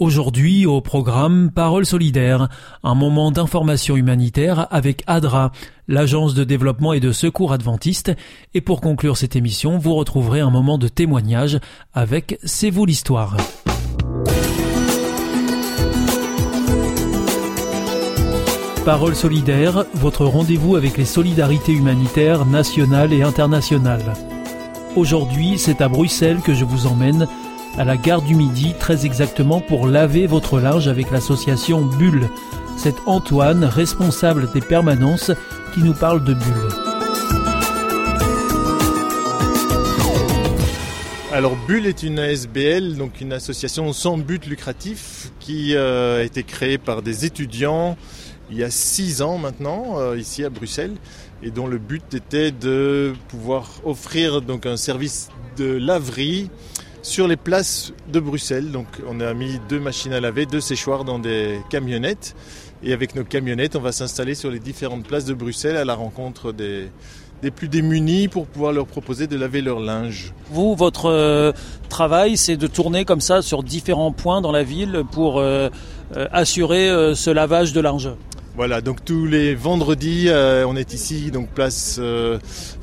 Aujourd'hui, au programme Parole solidaire, un moment d'information humanitaire avec ADRA, l'agence de développement et de secours adventiste. Et pour conclure cette émission, vous retrouverez un moment de témoignage avec C'est vous l'histoire. Parole solidaire, votre rendez-vous avec les solidarités humanitaires nationales et internationales. Aujourd'hui, c'est à Bruxelles que je vous emmène à la gare du Midi, très exactement pour laver votre linge avec l'association Bulle. C'est Antoine, responsable des permanences, qui nous parle de Bulle. Alors Bulle est une ASBL, donc une association sans but lucratif qui euh, a été créée par des étudiants il y a six ans maintenant, euh, ici à Bruxelles, et dont le but était de pouvoir offrir donc un service de laverie sur les places de Bruxelles. Donc on a mis deux machines à laver, deux séchoirs dans des camionnettes. Et avec nos camionnettes, on va s'installer sur les différentes places de Bruxelles à la rencontre des, plus démunis pour pouvoir leur proposer de laver leur linge. Vous, votre euh, travail, c'est de tourner comme ça sur différents points dans la ville pour euh, euh, assurer ce lavage de linge voilà, donc tous les vendredis, euh, on est ici, donc place euh,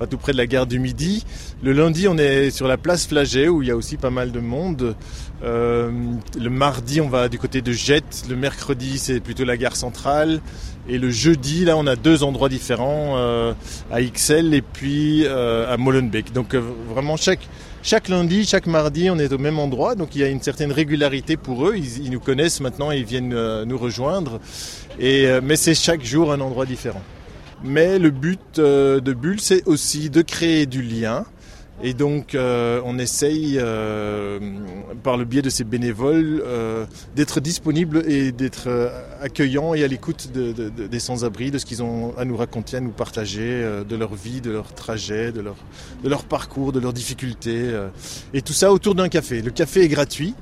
tout près de la gare du Midi. Le lundi, on est sur la place Flaget où il y a aussi pas mal de monde. Euh, le mardi, on va du côté de Jette. Le mercredi, c'est plutôt la gare centrale. Et le jeudi, là, on a deux endroits différents à XL et puis à Molenbeek. Donc vraiment chaque chaque lundi, chaque mardi, on est au même endroit, donc il y a une certaine régularité pour eux. Ils, nous connaissent maintenant, ils viennent nous rejoindre. Euh, mais c'est chaque jour un endroit différent. Mais le but euh, de Bulle, c'est aussi de créer du lien. Et donc, euh, on essaye, par le biais de ces bénévoles, d'être disponible et d'être accueillant et à l'écoute des sans-abri, de ce qu'ils ont à nous raconter, à nous partager, de leur vie, de leur trajet, de leur, parcours, de leurs difficultés. et tout ça autour d'un café. Le café est gratuit.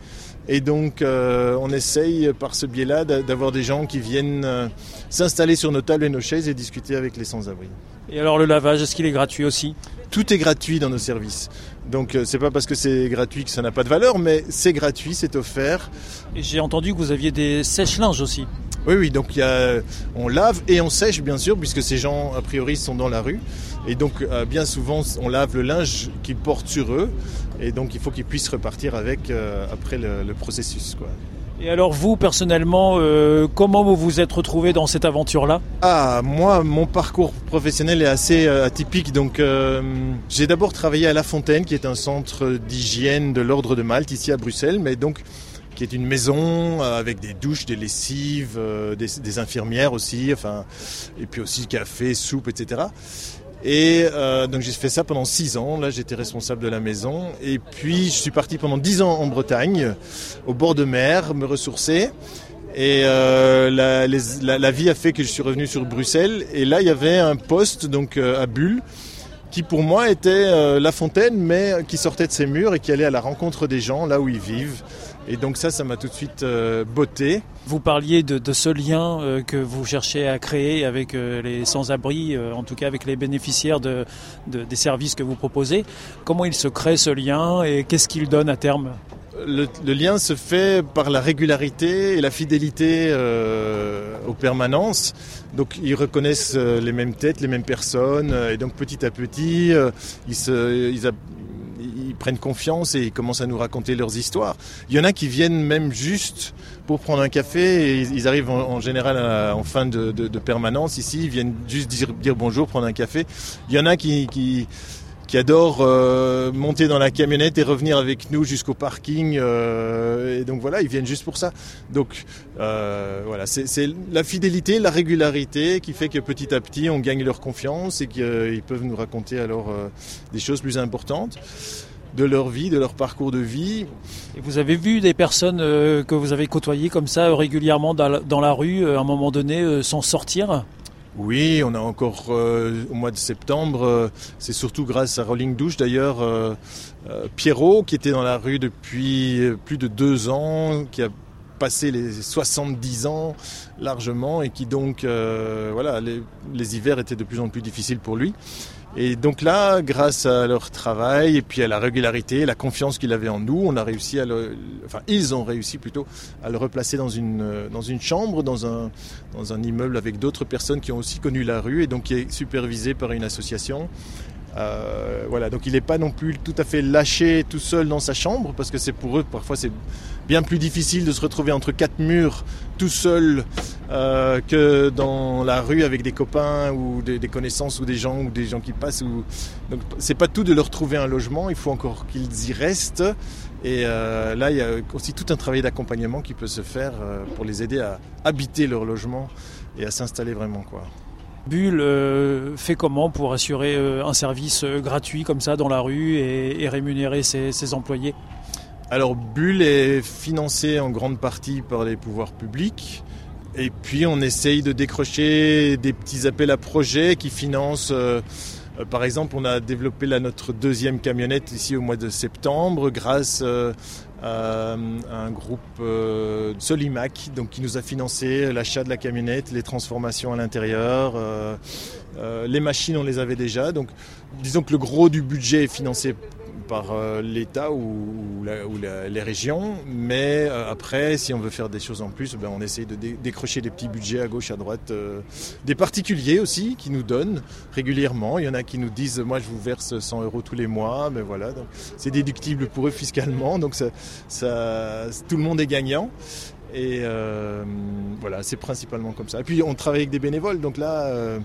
Et donc, euh, on essaye par ce biais-là d'avoir des gens qui viennent euh, s'installer sur nos tables et nos chaises et discuter avec les sans-abri. Et alors, le lavage, est-ce qu'il est gratuit aussi? Tout est gratuit dans nos services. Donc, euh, c'est pas parce que c'est gratuit que ça n'a pas de valeur, mais c'est gratuit, c'est offert. Et j'ai entendu que vous aviez des sèches-linges aussi. Oui, oui, donc y a, on lave et on sèche, bien sûr, puisque ces gens, a priori, sont dans la rue. Et donc, bien souvent, on lave le linge qu'ils portent sur eux. Et donc il faut qu'ils puissent repartir avec euh, après le, processus. Quoi. Et alors vous, personnellement, euh, comment vous vous êtes retrouvé dans cette aventure-là? Ah, moi, mon parcours professionnel est assez euh, atypique. Donc j'ai d'abord travaillé à La Fontaine, qui est un centre d'hygiène de l'Ordre de Malte, ici à Bruxelles, mais donc qui est une maison avec des douches, des lessives, des, des, infirmières aussi, enfin, et puis aussi café, soupe, etc. Et euh, donc j'ai fait ça pendant six ans. Là, j'étais responsable de la maison. Et puis, je suis parti pendant dix ans en Bretagne, au bord de mer, me ressourcer. Et euh, la, vie a fait que je suis revenu sur Bruxelles. Et là, il y avait un poste donc euh, à Bulle qui pour moi était La Fontaine, mais qui sortait de ses murs et qui allait à la rencontre des gens là où ils vivent. Et donc ça, ça m'a tout de suite euh, botté. Vous parliez de, ce lien euh, que vous cherchez à créer avec euh, les sans-abri, en tout cas avec les bénéficiaires de, des services que vous proposez. Comment il se crée ce lien et qu'est-ce qu'il donne à terme? Le, lien se fait par la régularité et la fidélité aux permanences. Donc ils reconnaissent les mêmes têtes, les mêmes personnes, et donc petit à petit, ils, se, ils, prennent confiance et ils commencent à nous raconter leurs histoires. Il y en a qui viennent même juste pour prendre un café ils arrivent en, général en fin de, permanence ici, ils viennent juste dire, bonjour, prendre un café. Il y en a qui, qui euh, monter dans la camionnette et revenir avec nous jusqu'au parking. Euh, et donc voilà, ils viennent juste pour ça. Donc euh, voilà, c'est la fidélité, la régularité qui fait que petit à petit on gagne leur confiance et qu'ils peuvent nous raconter alors des choses plus importantes de leur vie, de leur parcours de vie. Et vous avez vu des personnes que vous avez côtoyées comme ça régulièrement dans la, rue, à un moment donné, s'en sortir oui, on a encore euh, au mois de septembre, euh, c'est surtout grâce à Rolling Douche d'ailleurs, euh, Pierrot qui était dans la rue depuis plus de deux ans, qui a passé les 70 ans largement et qui donc, voilà, les, hivers étaient de plus en plus difficiles pour lui. Et donc là, grâce à leur travail et puis à la régularité, la confiance qu'il avait en nous, on a réussi à le, enfin ils ont réussi plutôt à le replacer dans une dans une chambre, dans un dans un immeuble avec d'autres personnes qui ont aussi connu la rue et donc qui est supervisé par une association. Euh, voilà, donc il n'est pas non plus tout à fait lâché tout seul dans sa chambre parce que c'est pour eux parfois c'est bien plus difficile de se retrouver entre quatre murs tout seul euh, que dans la rue avec des copains ou des, connaissances ou des gens ou des gens qui passent. Ou... Donc c'est pas tout de leur trouver un logement, il faut encore qu'ils y restent. Et euh, là, il y a aussi tout un travail d'accompagnement qui peut se faire euh, pour les aider à habiter leur logement et à s'installer vraiment. quoi. Bulle fait comment pour assurer un service gratuit comme ça dans la rue et, rémunérer ses employés? Alors Bulle est financé en grande partie par les pouvoirs publics. Et puis on essaye de décrocher des petits appels à projets qui financent... Euh, euh, par exemple, on a développé notre deuxième camionnette ici au mois de septembre grâce euh, à un groupe Solimac donc, qui nous a financé l'achat de la camionnette, les transformations à l'intérieur. les machines, on les avait déjà. Donc disons que le gros du budget est financé par euh, l'État ou, les régions. Mais euh, après, si on veut faire des choses en plus, ben, on essaye de décrocher des petits budgets à gauche, à droite. Euh, des particuliers aussi qui nous donnent régulièrement. Il y en a qui nous disent Moi, je vous verse 100 euros tous les mois. Mais voilà, c'est déductible pour eux fiscalement. Donc tout le monde est gagnant. Et voilà, c'est principalement comme ça. Et puis on travaille avec des bénévoles. Donc là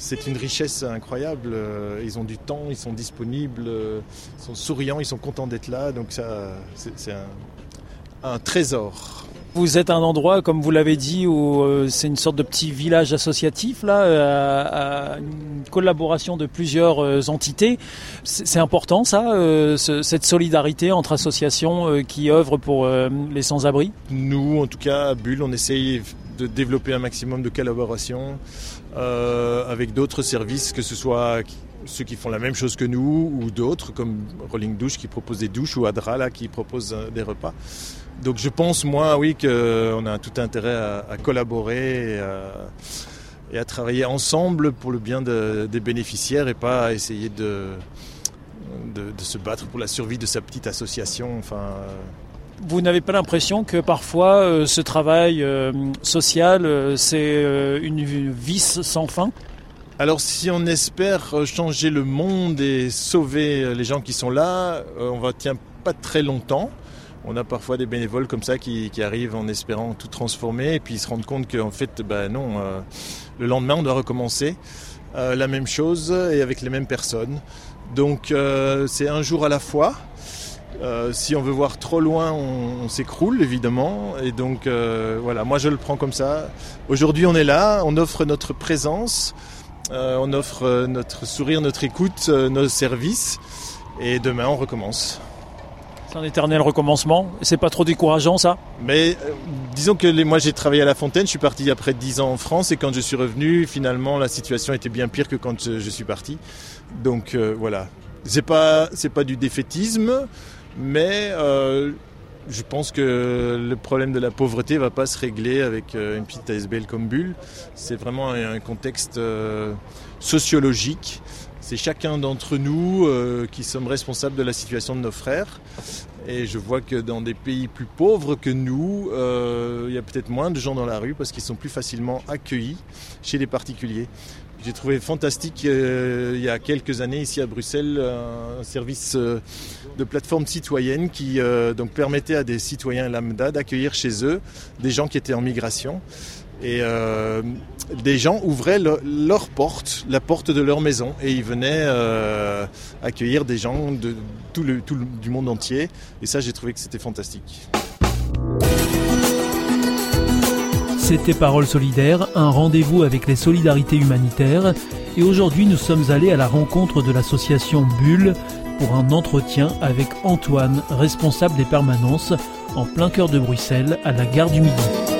c'est une richesse incroyable. Euh, ils ont du temps, ils sont disponibles, euh, ils sont souriants, ils sont contents d'être là. Donc ça, c'est un, trésor. Vous êtes un endroit, comme vous l'avez dit, où euh, c'est une sorte de petit village associatif, là, à, une collaboration de plusieurs entités. C'est important, ça, cette solidarité entre associations qui œuvrent pour les sans-abri? Nous, en tout cas, à Bulle, on essaye de développer un maximum de collaboration. Euh, avec d'autres services, que ce soit ceux qui font la même chose que nous ou d'autres, comme Rolling Douche qui propose des douches ou Adra là, qui propose euh, des repas. Donc je pense, moi, oui, qu'on a tout intérêt à, collaborer et à, travailler ensemble pour le bien des bénéficiaires et pas à essayer de, de, se battre pour la survie de sa petite association. Enfin, vous n'avez pas l'impression que parfois euh, ce travail euh, social, euh, c'est une vis sans fin? Alors si on espère changer le monde et sauver les gens qui sont là, on va tient pas très longtemps. On a parfois des bénévoles comme ça qui, arrivent en espérant tout transformer et puis ils se rendent compte qu'en fait, ben non, le lendemain on doit recommencer la même chose et avec les mêmes personnes. Donc c'est un jour à la fois. Euh, si on veut voir trop loin, on, s'écroule évidemment. Et donc euh, voilà, moi je le prends comme ça. Aujourd'hui on est là, on offre notre présence, euh, on offre notre sourire, notre écoute, nos services. Et demain on recommence. C'est un éternel recommencement. C'est pas trop décourageant ça? Mais disons que moi j'ai travaillé à La Fontaine, je suis parti après 10 ans en France et quand je suis revenu, finalement la situation était bien pire que quand je, suis parti. Donc voilà. C'est pas c'est pas du défaitisme, mais euh, je pense que le problème de la pauvreté ne va pas se régler avec euh, une petite ASBL comme Bulle. C'est vraiment un contexte euh, sociologique. C'est chacun d'entre nous qui sommes responsables de la situation de nos frères. Et je vois que dans des pays plus pauvres que nous, il y a peut-être moins de gens dans la rue parce qu'ils sont plus facilement accueillis chez les particuliers. J'ai trouvé fantastique euh, il y a quelques années ici à Bruxelles un service euh, de plateforme citoyenne qui euh, donc permettait à des citoyens lambda d'accueillir chez eux des gens qui étaient en migration. Et des gens ouvraient leur porte, la porte de leur maison, et ils venaient accueillir des gens de tout le, tout du monde entier. Et ça, j'ai trouvé que c'était fantastique. C'était Parole solidaire, un rendez-vous avec les solidarités humanitaires. Et aujourd'hui, nous sommes allés à la rencontre de l'association Bulle pour un entretien avec Antoine, responsable des permanences, en plein cœur de Bruxelles, à la gare du Midi.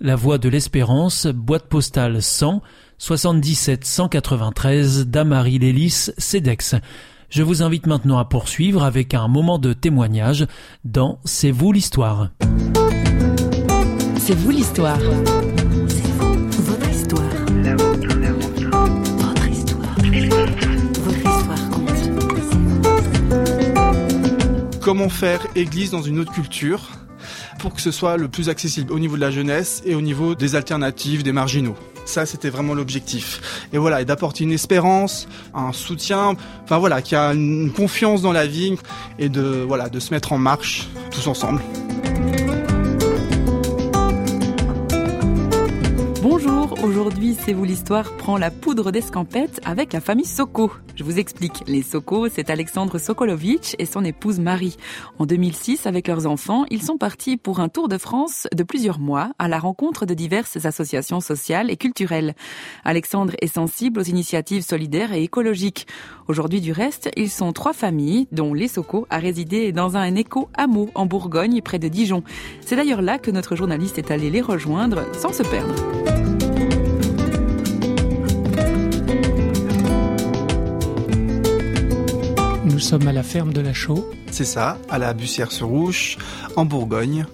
la Voix de l'Espérance, boîte postale 100 77 193 Damary Lélis, CEDEX. Je vous invite maintenant à poursuivre avec un moment de témoignage dans C'est vous l'histoire. C'est vous l'histoire. C'est vous, votre histoire. La vôtre, la vôtre. Votre histoire. Votre histoire compte. Comment faire église dans une autre culture? Pour que ce soit le plus accessible au niveau de la jeunesse et au niveau des alternatives, des marginaux. Ça, c'était vraiment l'objectif. Et voilà, et d'apporter une espérance, un soutien, enfin voilà, qui a une confiance dans la vie et de voilà, de se mettre en marche tous ensemble. Aujourd'hui C'est vous l'histoire prend la poudre d'escampette avec la famille Soko. Je vous explique, les Soko, c'est Alexandre Sokolovitch et son épouse Marie. En 2006, avec leurs enfants, ils sont partis pour un tour de France de plusieurs mois à la rencontre de diverses associations sociales et culturelles. Alexandre est sensible aux initiatives solidaires et écologiques. Aujourd'hui, du reste, ils sont trois familles, dont les Soko a résidé dans un éco-hameau en Bourgogne, près de Dijon. C'est d'ailleurs là que notre journaliste est allé les rejoindre sans se perdre. Sommes à la ferme de la Chaux. C'est ça, à la Bussière-sur-Ouche, en Bourgogne.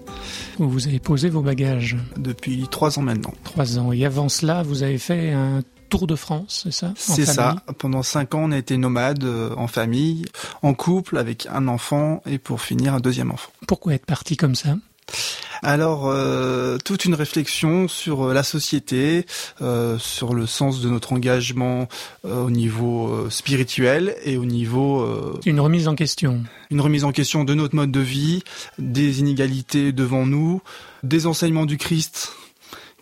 Où vous avez posé vos bagages Depuis trois ans maintenant. Trois ans. Et avant cela, vous avez fait un tour de France, c'est ça? C'est ça. Pendant cinq ans, on a été nomade euh, en famille, en couple, avec un enfant et pour finir un deuxième enfant. Pourquoi être parti comme ça? Alors, euh, toute une réflexion sur euh, la société, euh, sur le sens de notre engagement euh, au niveau spirituel et au niveau... Une remise en question. Une remise en question de notre mode de vie, des inégalités devant nous, des enseignements du Christ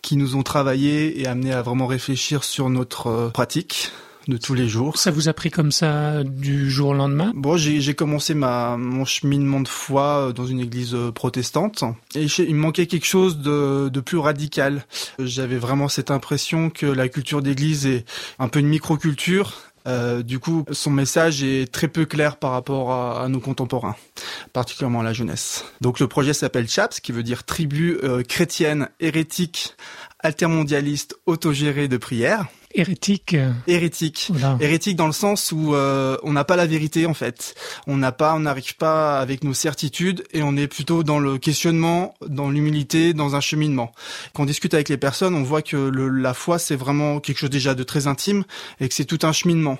qui nous ont travaillé et amené à vraiment réfléchir sur notre pratique de tous les jours. Ça vous a pris comme ça du jour au lendemain? Bon, j'ai commencé ma mon cheminement de foi euh, dans une église euh, protestante et il me manquait quelque chose de, de plus radical. J'avais vraiment cette impression que la culture d'église est un peu une microculture. Euh, du coup, son message est très peu clair par rapport à, à nos contemporains, particulièrement à la jeunesse. Donc le projet s'appelle CHAPS, qui veut dire tribu euh, chrétienne, hérétique, altermondialiste, autogérée de prière. Hérétique Hérétique. Hérétique dans le sens où euh, on n'a pas la vérité en fait. On n'a pas, on n'arrive pas avec nos certitudes et on est plutôt dans le questionnement, dans l'humilité, dans un cheminement. Quand on discute avec les personnes, on voit que le, la foi c'est vraiment quelque chose déjà de très intime et que c'est tout un cheminement.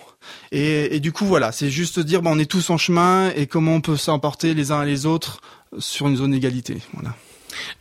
Et, et du coup voilà, c'est juste dire bah, on est tous en chemin et comment on peut s'emporter les uns et les autres sur une zone d'égalité. Voilà.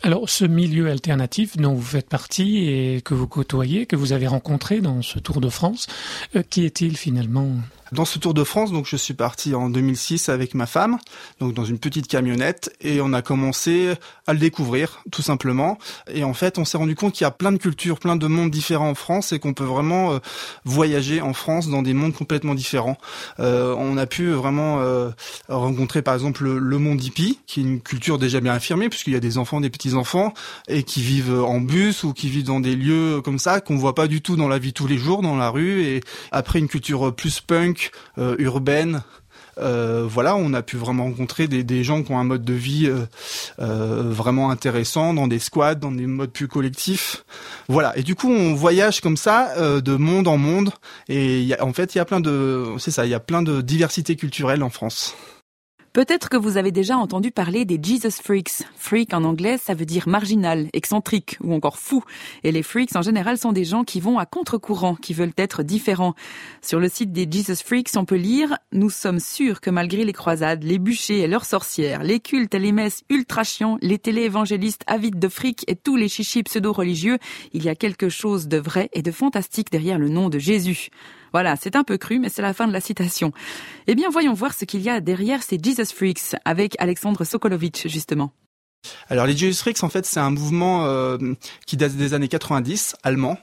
Alors, ce milieu alternatif dont vous faites partie et que vous côtoyez, que vous avez rencontré dans ce Tour de France, euh, qui est-il finalement? Dans ce Tour de France, donc je suis parti en 2006 avec ma femme, donc dans une petite camionnette, et on a commencé à le découvrir, tout simplement. Et en fait, on s'est rendu compte qu'il y a plein de cultures, plein de mondes différents en France, et qu'on peut vraiment euh, voyager en France dans des mondes complètement différents. Euh, on a pu vraiment euh, rencontrer, par exemple, le, le monde hippie, qui est une culture déjà bien affirmée, puisqu'il y a des enfants, des petits enfants, et qui vivent en bus ou qui vivent dans des lieux comme ça qu'on voit pas du tout dans la vie tous les jours, dans la rue. Et après une culture plus punk, euh, urbaine. Euh, voilà, on a pu vraiment rencontrer des, gens qui ont un mode de vie euh, vraiment intéressant dans des squats, dans des modes plus collectifs. Voilà, et du coup on voyage comme ça de monde en monde. Et en fait, il y a plein de, c'est ça, il y a plein de diversité culturelle en France. Peut-être que vous avez déjà entendu parler des Jesus Freaks. Freak en anglais, ça veut dire marginal, excentrique ou encore fou. Et les freaks en général sont des gens qui vont à contre-courant, qui veulent être différents. Sur le site des Jesus Freaks, on peut lire Nous sommes sûrs que malgré les croisades, les bûchers et leurs sorcières, les cultes et les messes ultra chiants, les télé-évangélistes avides de fric et tous les chichis pseudo-religieux, il y a quelque chose de vrai et de fantastique derrière le nom de Jésus. Voilà, c'est un peu cru, mais c'est la fin de la citation. Eh bien, voyons voir ce qu'il y a derrière ces Jesus Freaks avec Alexandre Sokolovitch, justement. Alors les Freaks, en fait, c'est un mouvement euh, qui date des années 90, allemand.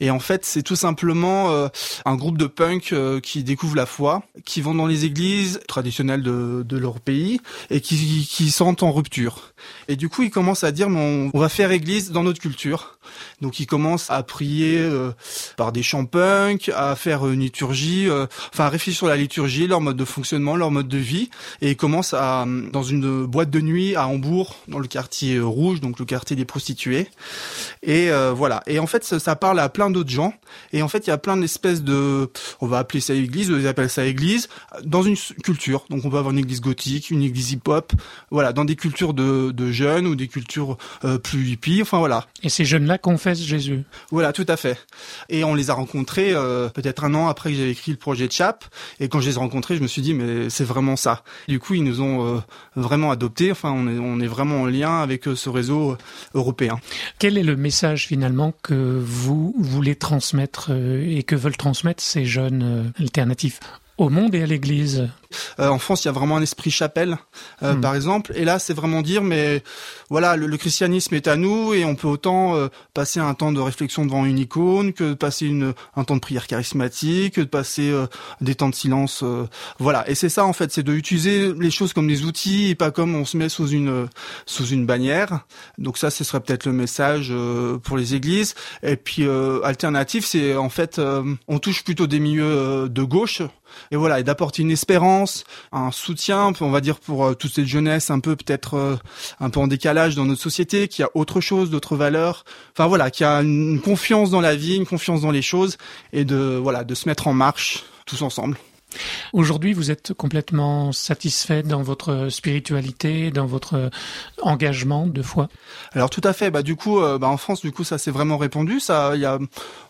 Et en fait, c'est tout simplement euh, un groupe de punk euh, qui découvrent la foi, qui vont dans les églises traditionnelles de, de leur pays et qui, qui sentent en rupture. Et du coup, ils commencent à dire, mais on, on va faire église dans notre culture. Donc ils commencent à prier euh, par des chants punk, à faire une liturgie, euh, enfin à réfléchir sur la liturgie, leur mode de fonctionnement, leur mode de vie. Et ils commencent à, dans une boîte de nuit à Hambourg, dans le quartier rouge, donc le quartier des prostituées. Et euh, voilà. Et en fait, ça, ça parle à plein d'autres gens. Et en fait, il y a plein d'espèces de, on va appeler ça église, ils appellent ça église, dans une culture. Donc on peut avoir une église gothique, une église hip-hop, voilà, dans des cultures de, de jeunes ou des cultures euh, plus hippies. Enfin voilà. Et ces jeunes-là confessent Jésus. Voilà, tout à fait. Et on les a rencontrés euh, peut-être un an après que j'avais écrit le projet de Chap. Et quand je les ai rencontrés, je me suis dit mais c'est vraiment ça. Du coup, ils nous ont euh, vraiment adoptés. Enfin, on est, on est vraiment en avec euh, ce réseau euh, européen. Quel est le message finalement que vous voulez transmettre euh, et que veulent transmettre ces jeunes alternatifs au monde et à l'Église Euh, en France, il y a vraiment un esprit chapelle, euh, Hmm. par exemple. Et là, c'est vraiment dire, mais voilà, le, le christianisme est à nous et on peut autant euh, passer un temps de réflexion devant une icône que de passer une, un temps de prière charismatique, que de passer euh, des temps de silence. euh, voilà. Et c'est ça, en fait, c'est de utiliser les choses comme des outils et pas comme on se met sous une sous une bannière. Donc ça, ce serait peut-être le message euh, pour les églises. Et puis euh, alternative, c'est en fait, euh, on touche plutôt des milieux euh, de gauche et voilà, et d'apporter une espérance, un soutien, on va dire pour euh, toute cette jeunesse un peu peut-être euh, un peu en décalage dans notre société, qui a autre chose, d'autres valeurs, enfin voilà, qui a une confiance dans la vie, une confiance dans les choses, et de voilà, de se mettre en marche tous ensemble. Aujourd'hui, vous êtes complètement satisfait dans votre spiritualité, dans votre engagement de foi? Alors tout à fait. Bah du coup, euh, bah, en France, du coup, ça s'est vraiment répandu. Ça, y a,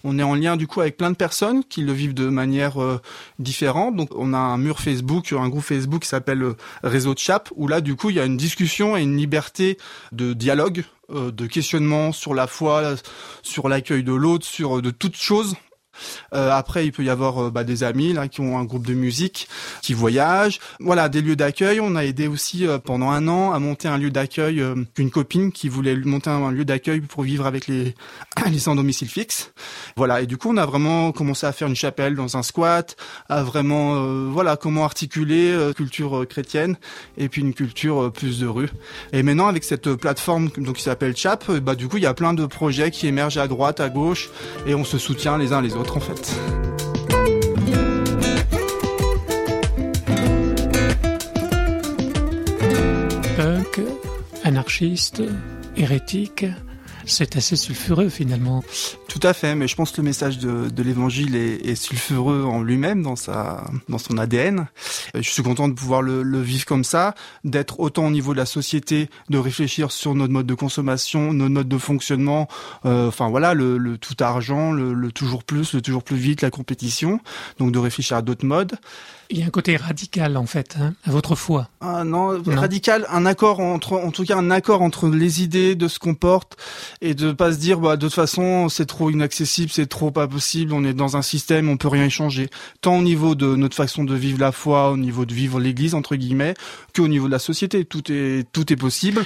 on est en lien du coup avec plein de personnes qui le vivent de manière euh, différente. Donc on a un mur Facebook, un groupe Facebook qui s'appelle euh, Réseau de Chap, où là, du coup, il y a une discussion et une liberté de dialogue, euh, de questionnement sur la foi, sur l'accueil de l'autre, sur euh, de toutes choses. Euh, après, il peut y avoir euh, bah, des amis là qui ont un groupe de musique, qui voyagent. Voilà, des lieux d'accueil. On a aidé aussi euh, pendant un an à monter un lieu d'accueil. une copine qui voulait monter un, lieu d'accueil pour vivre avec les les sans domicile fixe. Voilà, et du coup, on a vraiment commencé à faire une chapelle dans un squat, à vraiment euh, voilà comment articuler euh, culture chrétienne et puis une culture euh, plus de rue. Et maintenant, avec cette plateforme donc qui s'appelle Chap, bah du coup, il y a plein de projets qui émergent à droite, à gauche, et on se soutient les uns les autres en. Punk, anarchiste, hérétique, c'est assez sulfureux finalement. Tout à fait, mais je pense que le message de, de l'évangile est, est sulfureux en lui-même, dans sa, dans son ADN. Je suis content de pouvoir le, le vivre comme ça, d'être autant au niveau de la société, de réfléchir sur notre mode de consommation, notre mode de fonctionnement, euh, enfin voilà, le, le tout argent, le, le toujours plus, le toujours plus vite, la compétition, donc de réfléchir à d'autres modes. Il y a un côté radical en fait, hein, à votre foi. Ah non, Non. radical, un accord entre, en tout cas un accord entre les idées de ce qu'on porte et de pas se dire bah de toute façon c'est trop inaccessible, c'est trop pas possible, on est dans un système, on peut rien y changer. Tant au niveau de notre façon de vivre la foi, au niveau de vivre l'Église entre guillemets, qu'au niveau de la société, tout est tout est possible.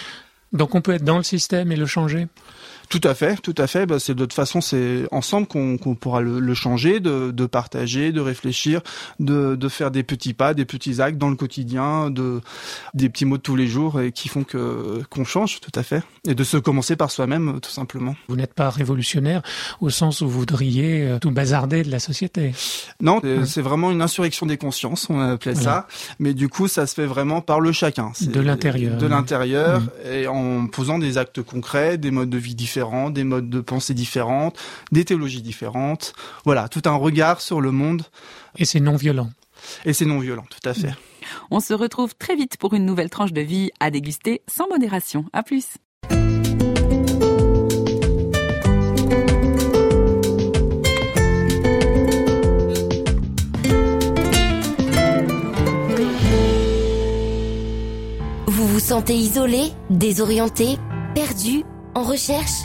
Donc on peut être dans le système et le changer? Tout à fait, tout à fait. Bah, c'est de toute façon, c'est ensemble qu'on qu'on pourra le, le changer, de, de partager, de réfléchir, de, de faire des petits pas, des petits actes dans le quotidien, de des petits mots de tous les jours et qui font que qu'on change, tout à fait, et de se commencer par soi-même, tout simplement. Vous n'êtes pas révolutionnaire au sens où vous voudriez euh, tout bazarder de la société. Non, c'est- Ouais. c'est vraiment une insurrection des consciences, on appelait Voilà. ça. Mais du coup, ça se fait vraiment par le chacun. De l'intérieur. De l'intérieur, Mhm. et en posant des actes concrets, des modes de vie différents, des modes de pensée différentes, des théologies différentes. Voilà, tout un regard sur le monde. Et c'est non violent. Et c'est non violent, tout à fait. On se retrouve très vite pour une nouvelle tranche de vie à déguster sans modération. À plus. Vous vous sentez isolé, désorienté, perdu, en recherche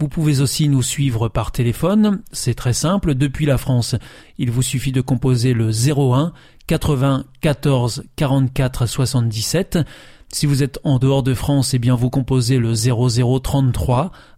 Vous pouvez aussi nous suivre par téléphone, c'est très simple, depuis la France. Il vous suffit de composer le 01 80 14 44 77. Si vous êtes en dehors de France, eh bien vous composez le 0033